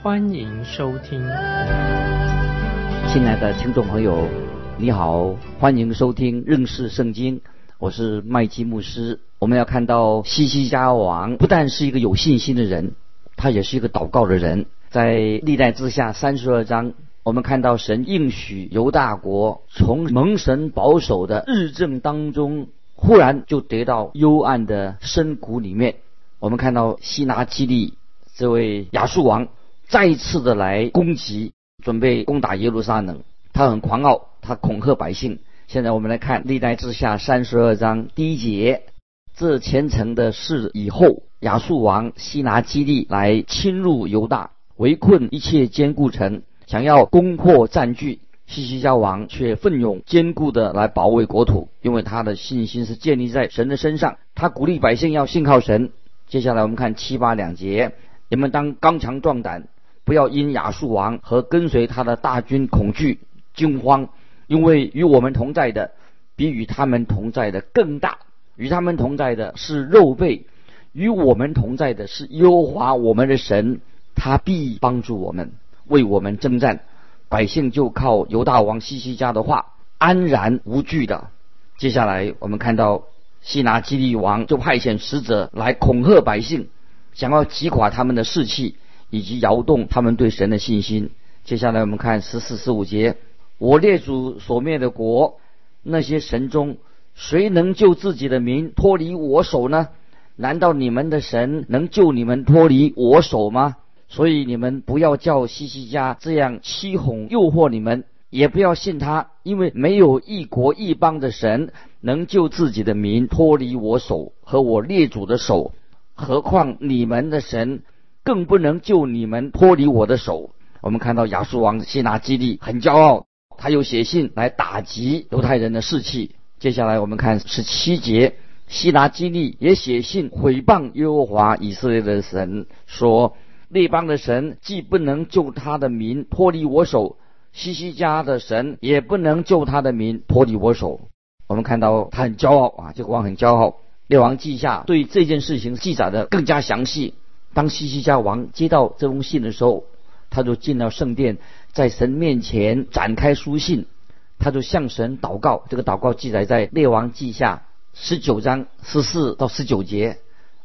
欢迎收听。亲爱的听众朋友，你好，欢迎收听认识圣经，我是麦基牧师。我们要看到西西家王不但是一个有信心的人，他也是一个祷告的人。在历代之下三十二章，我们看到神应许犹大国从蒙神保守的日正当中，忽然就跌到幽暗的深谷里面。我们看到西拿基利这位亚述王再一次的来攻击，准备攻打耶路撒冷。他很狂傲，他恐吓百姓。现在我们来看历代之下三十二章第一节。这虔诚的事以后，亚述王西拿基利来侵入犹大，围困一切坚固城，想要攻破占据。西西家王却奋勇坚固的来保卫国土，因为他的信心是建立在神的身上。他鼓励百姓要信靠神。接下来我们看七八两节，你们当刚强壮胆，不要因亚述王和跟随他的大军恐惧惊慌，因为与我们同在的比与他们同在的更大。与他们同在的是肉背，与我们同在的是优华我们的神，他必帮助我们，为我们征战。百姓就靠犹大王西西家的话，安然无惧的。接下来我们看到西拿基利王就派遣使者来恐吓百姓，想要击垮他们的士气，以及摇动他们对神的信心。接下来我们看十四十五节，我列祖所灭的国，那些神中。谁能救自己的民脱离我手呢？难道你们的神能救你们脱离我手吗？所以你们不要叫西西家这样欺哄诱惑你们，也不要信他，因为没有一国一邦的神能救自己的民脱离我手和我列祖的手，何况你们的神更不能救你们脱离我的手。我们看到亚述王希拿基利很骄傲，他又写信来打击犹太人的士气。接下来我们看十七节，希拿基利也写信毁谤耶和华以色列的神，说列邦的神既不能救他的民脱离我手，西西家的神也不能救他的民脱离我手。我们看到他很骄傲啊，这个王很骄傲。列王记下对这件事情记载的更加详细。当西西家王接到这封信的时候，他就进了圣殿，在神面前展开书信。他就向神祷告，这个祷告记载在《列王记下》十九章十四到十九节。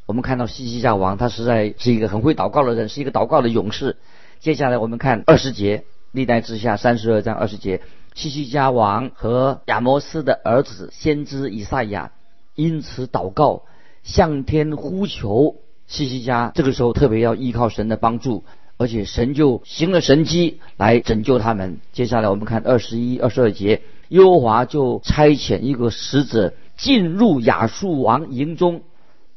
我们看到西西家王，他实在是一个很会祷告的人，是一个祷告的勇士。接下来我们看二十节，《历代之下》三十二章二十节，西西家王和亚摩斯的儿子先知以赛亚因此祷告，向天呼求。西西家这个时候特别要依靠神的帮助。而且神就行了神迹来拯救他们。接下来我们看二十一、二十二节，优华就差遣一个使者进入亚述王营中，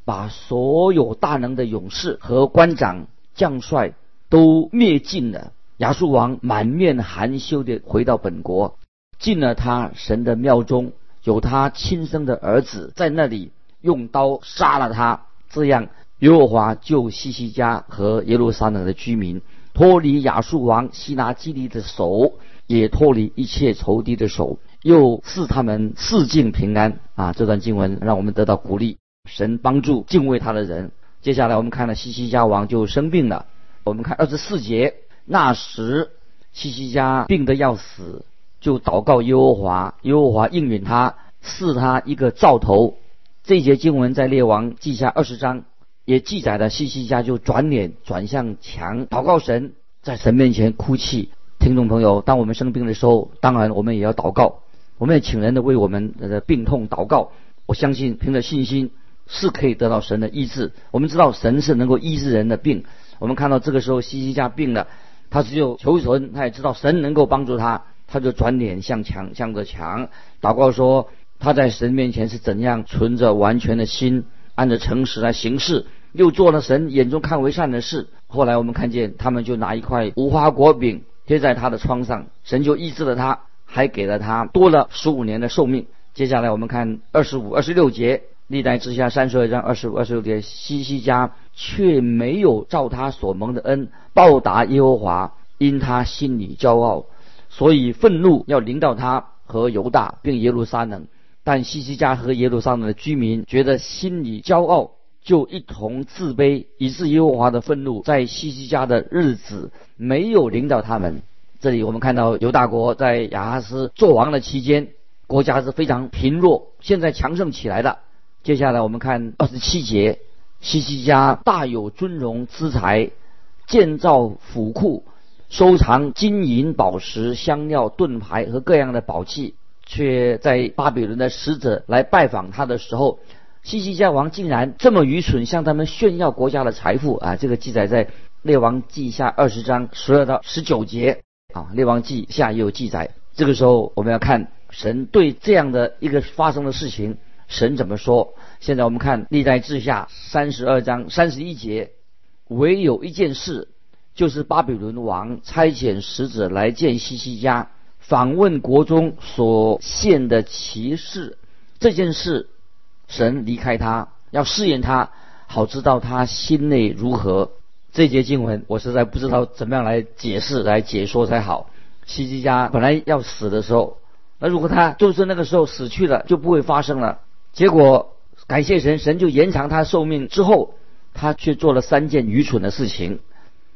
把所有大能的勇士和官长、将帅都灭尽了。亚述王满面含羞地回到本国，进了他神的庙中，有他亲生的儿子在那里用刀杀了他。这样。耶和华救西西家和耶路撒冷的居民脱离亚述王西拿基利的手，也脱离一切仇敌的手，又赐他们四境平安。啊，这段经文让我们得到鼓励，神帮助敬畏他的人。接下来我们看了西西家王就生病了。我们看二十四节，那时西西家病得要死，就祷告耶和华，耶和华应允他，赐他一个兆头。这节经文在列王记下二十章。也记载了西西家就转脸转向墙祷告神，在神面前哭泣。听众朋友，当我们生病的时候，当然我们也要祷告，我们也请人的为我们的病痛祷告。我相信凭着信心是可以得到神的医治。我们知道神是能够医治人的病。我们看到这个时候西西家病了，他只有求神，他也知道神能够帮助他，他就转脸向墙向着墙祷告说他在神面前是怎样存着完全的心，按着诚实来行事。又做了神眼中看为善的事。后来我们看见他们就拿一块无花果饼贴在他的疮上，神就医治了他，还给了他多了十五年的寿命。接下来我们看二十五、二十六节，历代之下三十二章二十五、二十六节，西西家却没有照他所蒙的恩报答耶和华，因他心里骄傲，所以愤怒要临到他和犹大并耶路撒冷。但西西家和耶路撒冷的居民觉得心里骄傲。就一同自卑，以致耶和华的愤怒在西西家的日子没有领导他们。这里我们看到犹大国在亚哈斯做王的期间，国家是非常贫弱，现在强盛起来了。接下来我们看二十七节，西西家大有尊荣资财，建造府库，收藏金银宝石、香料、盾牌和各样的宝器，却在巴比伦的使者来拜访他的时候。西西家王竟然这么愚蠢，向他们炫耀国家的财富啊！这个记载在列王记下二十章十二到十九节啊，列王记下也有记载。这个时候我们要看神对这样的一个发生的事情，神怎么说？现在我们看历代志下三十二章三十一节，唯有一件事，就是巴比伦王差遣使者来见西西家，访问国中所献的骑士。这件事。神离开他，要试验他，好知道他心内如何。这节经文我实在不知道怎么样来解释、来解说才好。西西家本来要死的时候，那如果他就是那个时候死去了，就不会发生了。结果感谢神，神就延长他寿命。之后他却做了三件愚蠢的事情。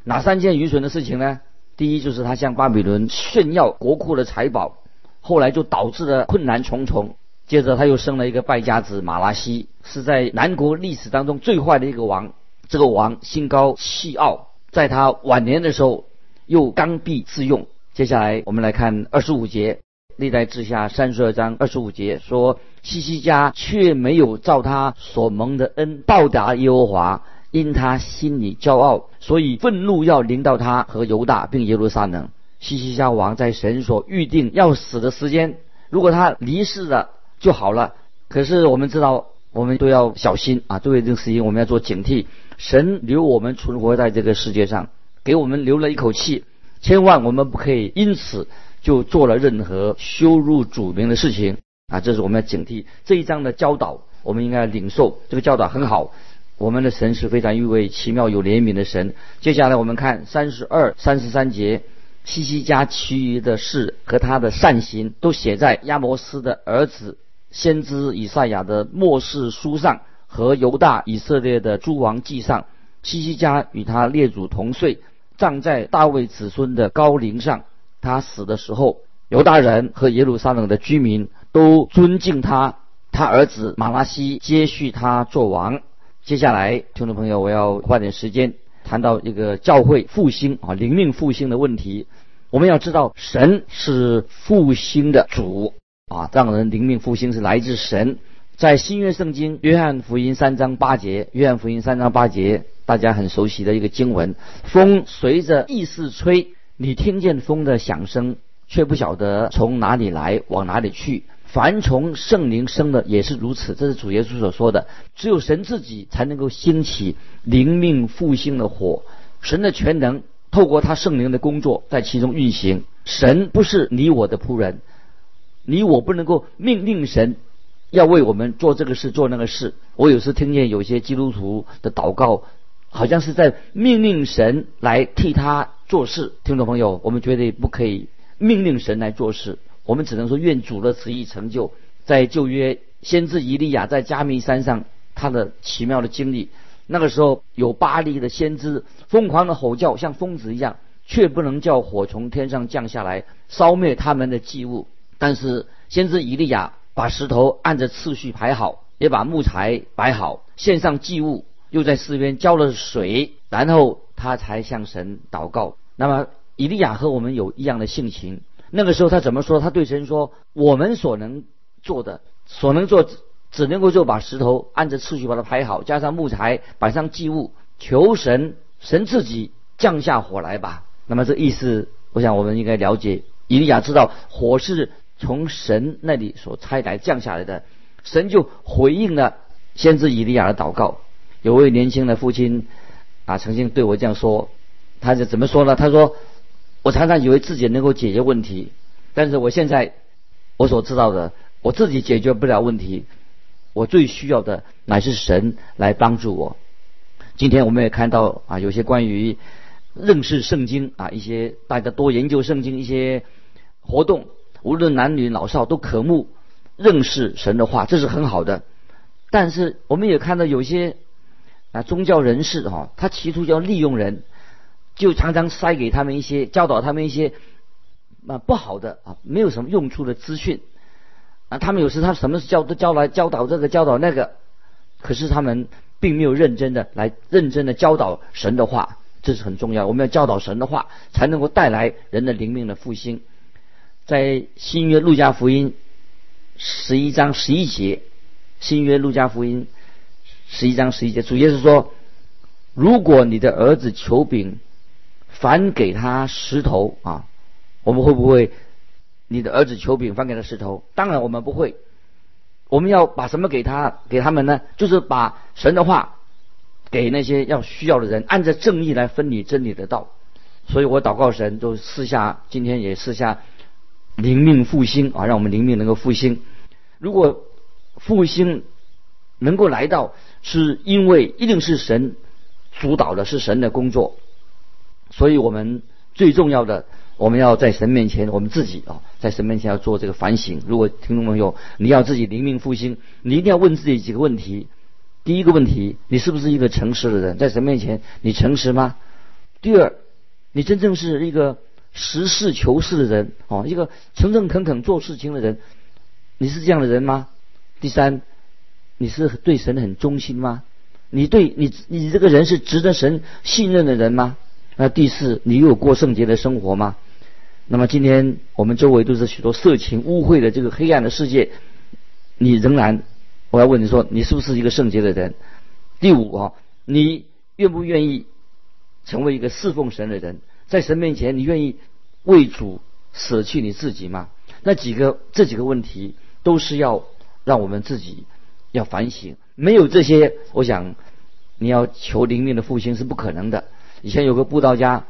哪三件愚蠢的事情呢？第一就是他向巴比伦炫耀国库的财宝，后来就导致了困难重重。接着他又生了一个败家子马拉西，是在南国历史当中最坏的一个王。这个王心高气傲，在他晚年的时候又刚愎自用。接下来我们来看二十五节，历代志下三十二章二十五节说：西西家却没有照他所蒙的恩报答耶和华，因他心里骄傲，所以愤怒要临到他和犹大并耶路撒冷。西西家王在神所预定要死的时间，如果他离世了。就好了。可是我们知道，我们都要小心啊！作为这个事情，我们要做警惕。神留我们存活在这个世界上，给我们留了一口气，千万我们不可以因此就做了任何羞辱主名的事情啊！这是我们要警惕这一章的教导，我们应该领受这个教导很好。我们的神是非常一位奇妙有怜悯的神。接下来我们看三十二、三十三节。西西家其余的事和他的善行，都写在亚摩斯的儿子。先知以赛亚的末世书上和犹大以色列的诸王记上，西西家与他列祖同岁，葬在大卫子孙的高陵上。他死的时候，犹大人和耶路撒冷的居民都尊敬他。他儿子马拉西接续他做王。接下来，听众朋友，我要花点时间谈到一个教会复兴啊，灵命复兴的问题。我们要知道，神是复兴的主。啊，让人灵命复兴是来自神。在新约圣经约翰福音三章八节，约翰福音三章八节，大家很熟悉的一个经文：风随着意思吹，你听见风的响声，却不晓得从哪里来，往哪里去。凡从圣灵生的也是如此。这是主耶稣所说的。只有神自己才能够兴起灵命复兴的火。神的全能透过他圣灵的工作在其中运行。神不是你我的仆人。你我不能够命令神要为我们做这个事做那个事。我有时听见有些基督徒的祷告，好像是在命令神来替他做事。听众朋友，我们绝对不可以命令神来做事，我们只能说愿主的旨意成就。在旧约先知以利亚在加密山上他的奇妙的经历，那个时候有巴黎的先知疯狂的吼叫，像疯子一样，却不能叫火从天上降下来烧灭他们的祭物。但是先知以利亚把石头按着次序排好，也把木材摆好，献上祭物，又在四边浇了水，然后他才向神祷告。那么以利亚和我们有一样的性情。那个时候他怎么说？他对神说：“我们所能做的，所能做，只能够就把石头按着次序把它排好，加上木材，摆上祭物，求神，神自己降下火来吧。”那么这意思，我想我们应该了解。以利亚知道火是。从神那里所差来降下来的，神就回应了先知以利亚的祷告。有位年轻的父亲啊，曾经对我这样说，他是怎么说呢？他说：“我常常以为自己能够解决问题，但是我现在我所知道的，我自己解决不了问题，我最需要的乃是神来帮助我。今天我们也看到啊，有些关于认识圣经啊，一些大家多研究圣经一些活动，无论男女老少都渴慕认识神的话，这是很好的。但是我们也看到有些啊宗教人士哈，他企图要利用人。就常常塞给他们一些教导他们一些啊不好的啊没有什么用处的资讯啊他们有时他什么教都教来教导这个教导那个，可是他们并没有认真的来认真的教导神的话，这是很重要。我们要教导神的话，才能够带来人的灵命的复兴。在新约路加福音十一章十一节，新约路加福音十一章十一节，主要是说，如果你的儿子求饼。反给他石头啊！我们会不会？你的儿子求饼，反给他石头？当然我们不会。我们要把什么给他？给他们呢？就是把神的话给那些要需要的人，按照正义来分理真理的道。所以我祷告神，就私下今天也私下灵命复兴啊，让我们灵命能够复兴。如果复兴能够来到，是因为一定是神主导的，是神的工作。所以我们最重要的，我们要在神面前，我们自己啊，在神面前要做这个反省。如果听众朋友你要自己灵命复兴，你一定要问自己几个问题。第一个问题，你是不是一个诚实的人？在神面前，你诚实吗？第二，你真正是一个实事求是的人哦，一个诚诚恳恳做事情的人，你是这样的人吗？第三，你是对神很忠心吗？你对你你这个人是值得神信任的人吗？那第四，你有过圣洁的生活吗？那么今天我们周围都是许多色情污秽的这个黑暗的世界，你仍然，我要问你说，你是不是一个圣洁的人？第五啊，你愿不愿意成为一个侍奉神的人？在神面前，你愿意为主舍弃你自己吗？那几个这几个问题都是要让我们自己要反省。没有这些，我想你要求灵命的复兴是不可能的。以前有个布道家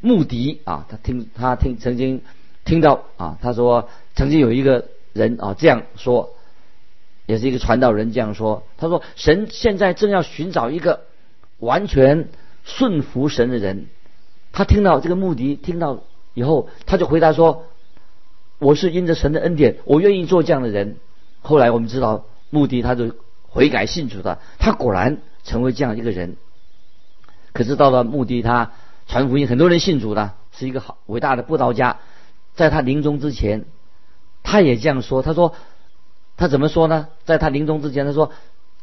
穆迪啊，他听他听曾经听到啊，他说曾经有一个人啊这样说，也是一个传道人这样说，他说神现在正要寻找一个完全顺服神的人。他听到这个穆迪听到以后，他就回答说：“我是因着神的恩典，我愿意做这样的人。”后来我们知道穆迪他就悔改信主的，他果然成为这样一个人。可是到了墓地，他传福音，很多人信主了，是一个好伟大的布道家。在他临终之前，他也这样说：“他说，他怎么说呢？在他临终之前，他说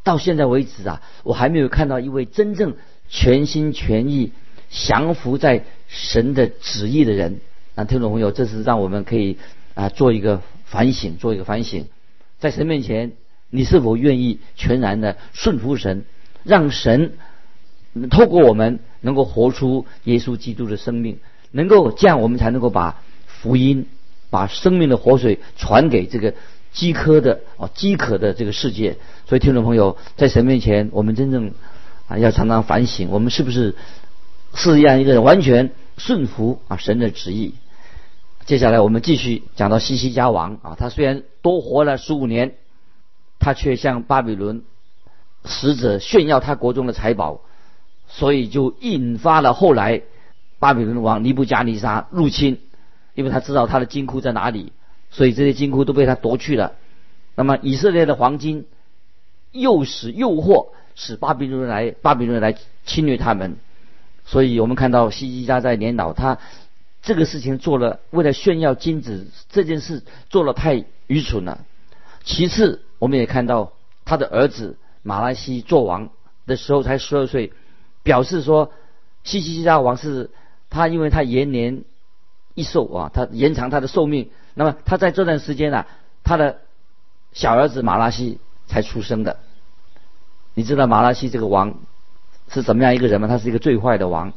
到现在为止啊，我还没有看到一位真正全心全意降服在神的旨意的人。”那听众朋友，这是让我们可以啊做一个反省，做一个反省，在神面前，你是否愿意全然的顺服神，让神？透过我们能够活出耶稣基督的生命，能够这样，我们才能够把福音、把生命的活水传给这个饥渴的哦饥渴的这个世界。所以，听众朋友，在神面前，我们真正啊要常常反省，我们是不是是这样一个人完全顺服啊神的旨意？接下来，我们继续讲到西西家王啊，他虽然多活了十五年，他却向巴比伦使者炫耀他国中的财宝。所以就引发了后来巴比伦王尼布加尼撒入侵，因为他知道他的金库在哪里，所以这些金库都被他夺去了。那么以色列的黄金诱使诱惑使巴比伦来巴比伦来侵略他们，所以我们看到西西家在年老，他这个事情做了为了炫耀金子这件事做了太愚蠢了。其次，我们也看到他的儿子马拉西做王的时候才十二岁。表示说，西西家王是他，因为他延年益寿啊，他延长他的寿命。那么他在这段时间呢，他的小儿子马拉西才出生的。你知道马拉西这个王是怎么样一个人吗？他是一个最坏的王。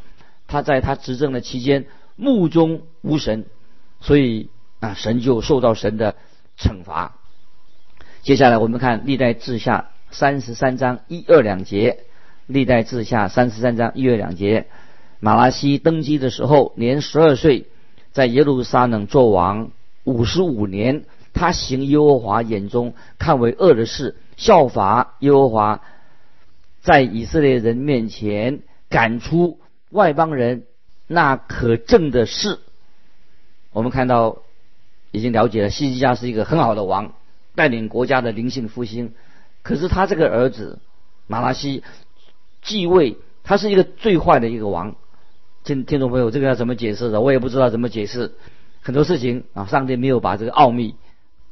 他在他执政的期间目中无神，所以啊，神就受到神的惩罚。接下来我们看历代志下三十三章一二两节。历代志下三十三章一二两节，马拉西登基的时候年十二岁，在耶路撒冷做王五十五年，他行耶和华眼中看为恶的事，效法耶和华在以色列人面前赶出外邦人那可证的事。我们看到已经了解了，西西家是一个很好的王，带领国家的灵性复兴。可是他这个儿子马拉西继位，他是一个最坏的一个王。听听众朋友，这个要怎么解释的？我也不知道怎么解释。很多事情啊，上帝没有把这个奥秘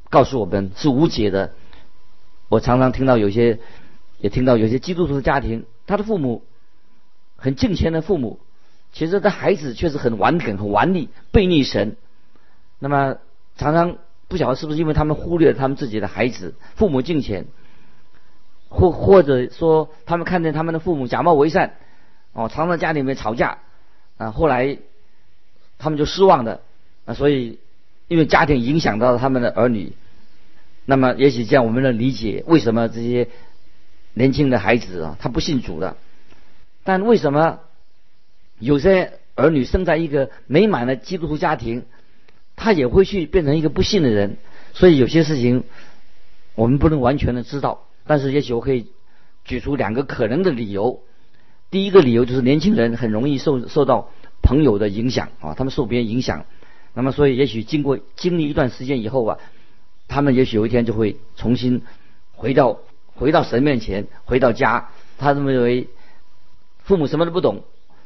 告诉我们，是无解的。我常常听到有些，也听到有些基督徒的家庭，他的父母很敬虔的父母，其实他孩子确实很顽梗、很顽逆、背逆神。那么常常不晓得是不是因为他们忽略了他们自己的孩子，父母敬虔，或或者说他们看见他们的父母假冒为善，哦，常常家里面吵架。啊，后来他们就失望的啊，所以因为家庭影响到了他们的儿女，那么也许这样我们能理解为什么这些年轻的孩子啊，他不信主的，但为什么有些儿女生在一个美满的基督徒家庭，他也会去变成一个不信的人？所以有些事情我们不能完全的知道，但是也许我可以举出两个可能的理由。第一个理由就是年轻人很容易受受到朋友的影响啊，他们受别人影响，那么所以也许经过经历一段时间以后啊，他们也许有一天就会重新回到回到神面前，回到家，他认为父母什么都不懂，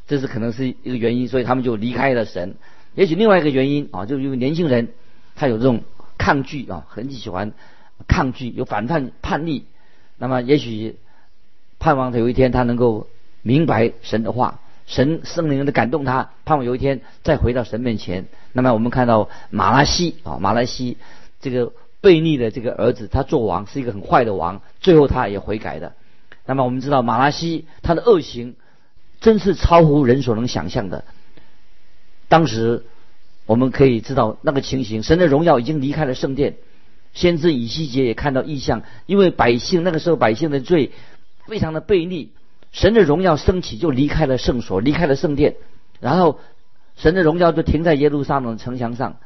这是可能是一个原因，所以他们就离开了神。也许另外一个原因啊，就是因为年轻人他有这种抗拒啊，很喜欢抗拒，有反叛叛逆，那么也许盼望他有一天他能够。明白神的话，神圣灵的感动他，盼望有一天再回到神面前。那么我们看到马拉西啊，马拉西这个悖逆的这个儿子，他做王是一个很坏的王，最后他也悔改的。那么我们知道马拉西他的恶行真是超乎人所能想象的。当时我们可以知道那个情形，神的荣耀已经离开了圣殿，先知以西结也看到异象，因为百姓那个时候百姓的罪非常的悖逆。神的荣耀升起，就离开了圣所，离开了圣殿，然后神的荣耀就停在耶路撒冷城墙上。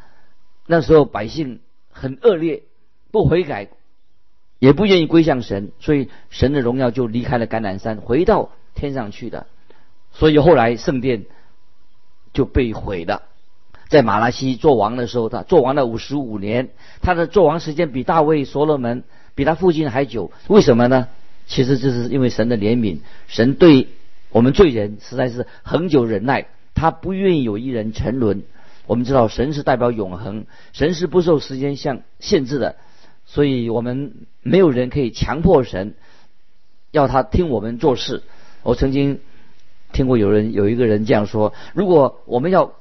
那时候百姓很恶劣，不悔改，也不愿意归向神，所以神的荣耀就离开了橄榄山，回到天上去的。所以后来圣殿就被毁了。在马拉西做王的时候，他做王了五十五年，他的做王时间比大卫、所罗门、比他父亲还久。为什么呢？其实这是因为神的怜悯，神对我们罪人实在是恒久忍耐，他不愿意有一人沉沦。我们知道神是代表永恒，神是不受时间相限制的，所以我们没有人可以强迫神要他听我们做事。我曾经听过有人有一个人这样说：如果我们要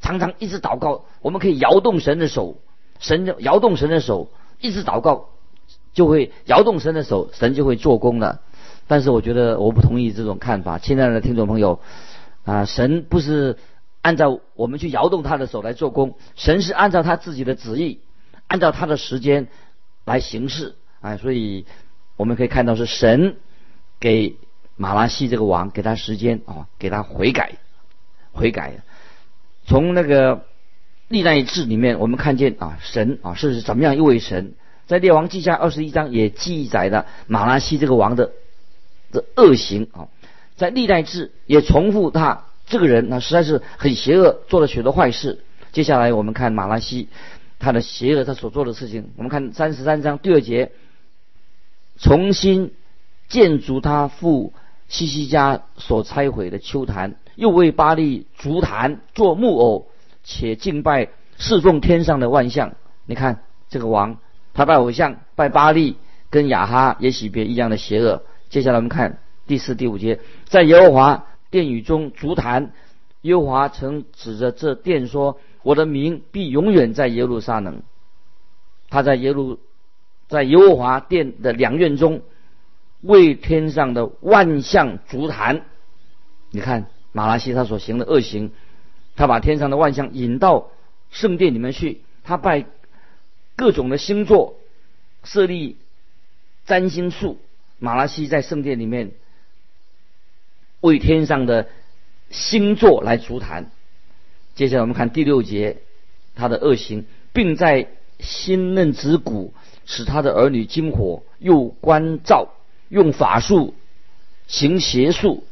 常常一直祷告，我们可以摇动神的手，神摇动神的手，一直祷告。就会摇动神的手，神就会做工了。但是我觉得我不同意这种看法，亲爱的听众朋友啊，神不是按照我们去摇动他的手来做工，神是按照他自己的旨意，按照他的时间来行事啊。所以我们可以看到是神给马拉西这个王给他时间啊，给他悔改，悔改。从那个历代志里面，我们看见啊，神啊是怎么样一位神。在列王记下二十一章也记载了马拉西这个王的的恶行啊，在历代志也重复他这个人呢实在是很邪恶，做了许多坏事。接下来我们看马拉西他的邪恶，他所做的事情。我们看三十三章第二节，重新建筑他父西西家所拆毁的丘坛，又为巴利足坛做木偶，且敬拜侍奉天上的万象。你看这个王。他拜偶像，拜巴利，跟亚哈也许别一样的邪恶。接下来我们看第四、第五节，在耶和华殿宇中足坛，耶和华曾指着这殿说：“我的名必永远在耶路撒冷。”他在耶路，在耶和华殿的两院中，为天上的万象足坛。你看马拉西他所行的恶行，他把天上的万象引到圣殿里面去，他拜。各种的星座设立占星术，马拉西在圣殿里面为天上的星座来足坛。接下来我们看第六节，他的恶行，并在心嫩子骨使他的儿女惊火，又关照用法术行邪术、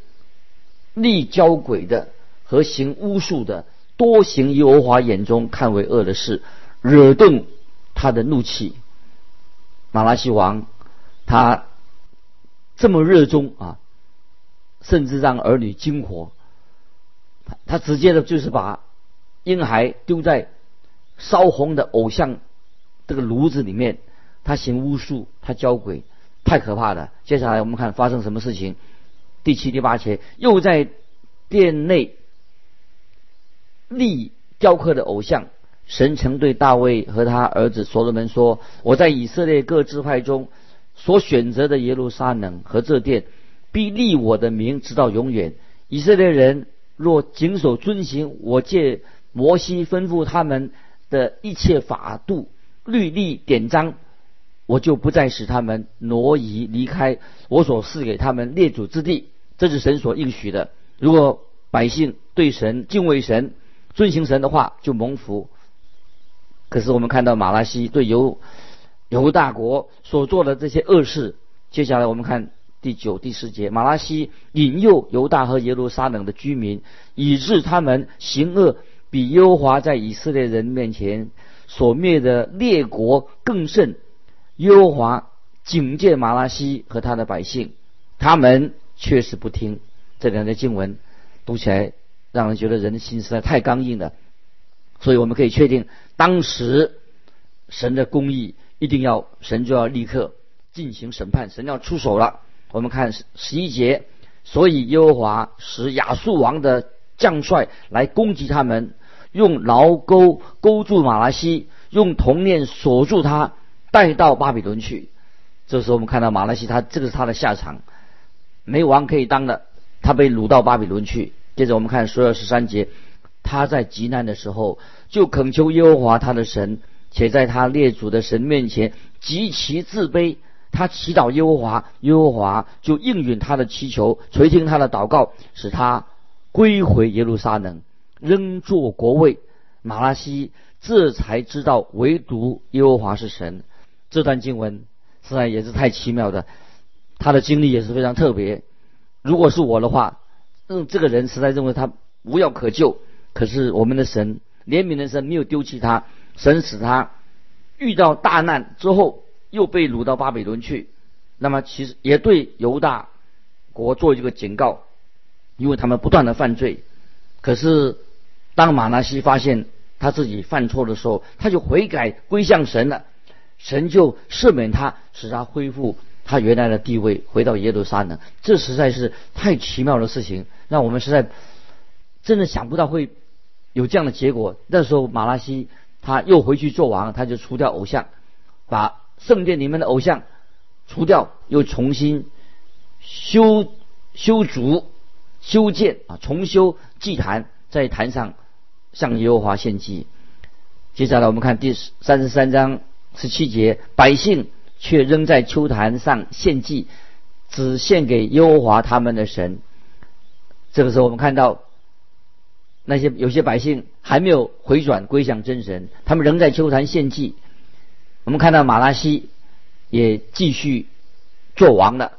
立交鬼的和行巫术的，多行耶和华眼中看为恶的事，惹动他的怒气。马拉西王他这么热衷啊，甚至让儿女惊火。他直接的就是把婴孩丢在烧红的偶像这个炉子里面，他行巫术，他教鬼，太可怕了。接下来我们看发生什么事情。第七、第八节，又在殿内立雕刻的偶像。神曾对大卫和他儿子所罗门说：“我在以色列各支派中所选择的耶路撒冷和这殿，必立我的名直到永远。以色列人。”若谨守遵行我借摩西吩咐他们的一切法度、律例、典章，我就不再使他们挪移离开我所赐给他们列祖之地。这是神所应许的。如果百姓对神敬畏神、遵行神的话，就蒙福。可是我们看到马拉西对犹犹大国所做的这些恶事，接下来我们看。第九、第十节，马拉西引诱犹大和耶路撒冷的居民，以致他们行恶比耶和华在以色列人面前所灭的列国更甚。耶和华警戒马拉西和他的百姓，他们确实不听。这两节经文读起来，让人觉得人的心实在太刚硬了。所以我们可以确定，当时神的公义一定要神就要立刻进行审判，神要出手了。我们看十一节，所以耶和华使亚述王的将帅来攻击他们，用牢钩勾住马拉西，用铜链锁住他，带到巴比伦去。这时候我们看到马拉西，他这个是他的下场，没王可以当的，他被掳到巴比伦去。接着我们看十二十三节，他在极难的时候就恳求耶和华他的神，且在他列祖的神面前极其自卑。他祈祷耶和华，耶和华就应允他的祈求，垂听他的祷告，使他归回耶路撒冷，仍做国位。马拉西这才知道，唯独耶和华是神。这段经文实在也是太奇妙的，他的经历也是非常特别。如果是我的话，嗯，这个人实在认为他无药可救。可是我们的神怜悯的神没有丢弃他，神使他遇到大难之后。又被掳到巴比伦去，那么其实也对犹大国做一个警告，因为他们不断的犯罪。可是当马拿西发现他自己犯错的时候，他就悔改归向神了，神就赦免他，使他恢复他原来的地位，回到耶路撒冷。这实在是太奇妙的事情，让我们实在真的想不到会有这样的结果。那时候马拉西他又回去做王，他就除掉偶像，把。圣殿里面的偶像除掉，又重新修修筑、修建啊，重修祭坛，在坛上向耶和华献祭。接下来我们看第三十三章十七节，百姓却仍在秋坛上献祭，只献给耶和华他们的神。这个时候，我们看到那些有些百姓还没有回转归向真神，他们仍在秋坛献祭。我们看到马拉西也继续做王了。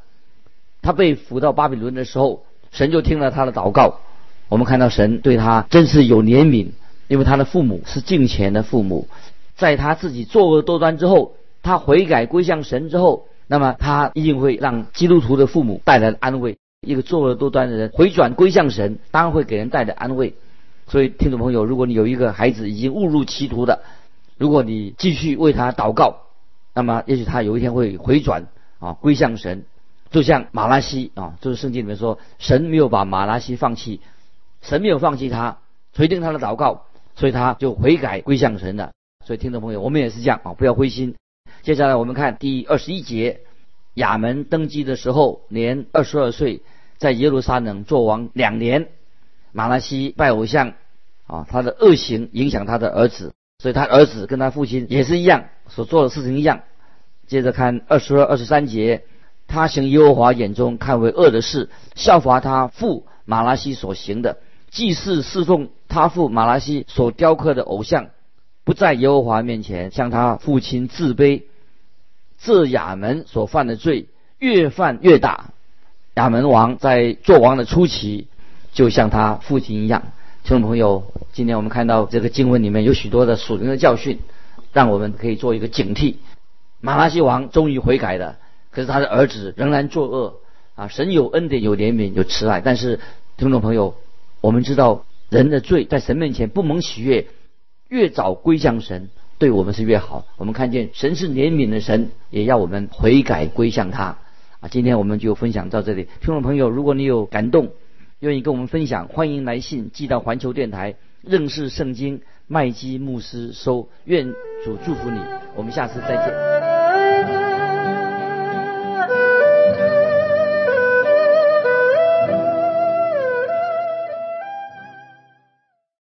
他被俘到巴比伦的时候，神就听了他的祷告。我们看到神对他真是有怜悯，因为他的父母是敬虔的父母，在他自己作恶多端之后，他悔改归向神之后，那么他一定会让基督徒的父母带来安慰。一个作恶多端的人回转归向神，当然会给人带来安慰。所以，听众朋友，如果你有一个孩子已经误入歧途的，如果你继续为他祷告，那么也许他有一天会回转啊，归向神，就像马拉西啊，就是圣经里面说，神没有把马拉西放弃，神没有放弃他，垂听他的祷告，所以他就悔改归向神了。所以听众朋友，我们也是这样啊，不要灰心。接下来我们看第二十一节，亚门登基的时候年二十二岁，在耶路撒冷做王两年，马拉西拜偶像啊，他的恶行影响他的儿子。所以他儿子跟他父亲也是一样，所做的事情一样。接着看二十二、二十三节，他行耶和华眼中看为恶的事，效法他父马拉西所行的，祭祀侍奉他父马拉西所雕刻的偶像，不在耶和华面前向他父亲自卑，这亚门所犯的罪越犯越大。亚门王在做王的初期，就像他父亲一样。听众朋友，今天我们看到这个经文里面有许多的属灵的教训，让我们可以做一个警惕。马拉西王终于悔改了，可是他的儿子仍然作恶啊！神有恩典，有怜悯，有慈爱，但是听众朋友，我们知道人的罪在神面前不蒙喜悦，越早归向神，对我们是越好。我们看见神是怜悯的神，也要我们悔改归向他啊！今天我们就分享到这里，听众朋友，如果你有感动，愿意跟我们分享，欢迎来信寄到环球电台认识圣经麦基牧师收。愿主祝福你，我们下次再见。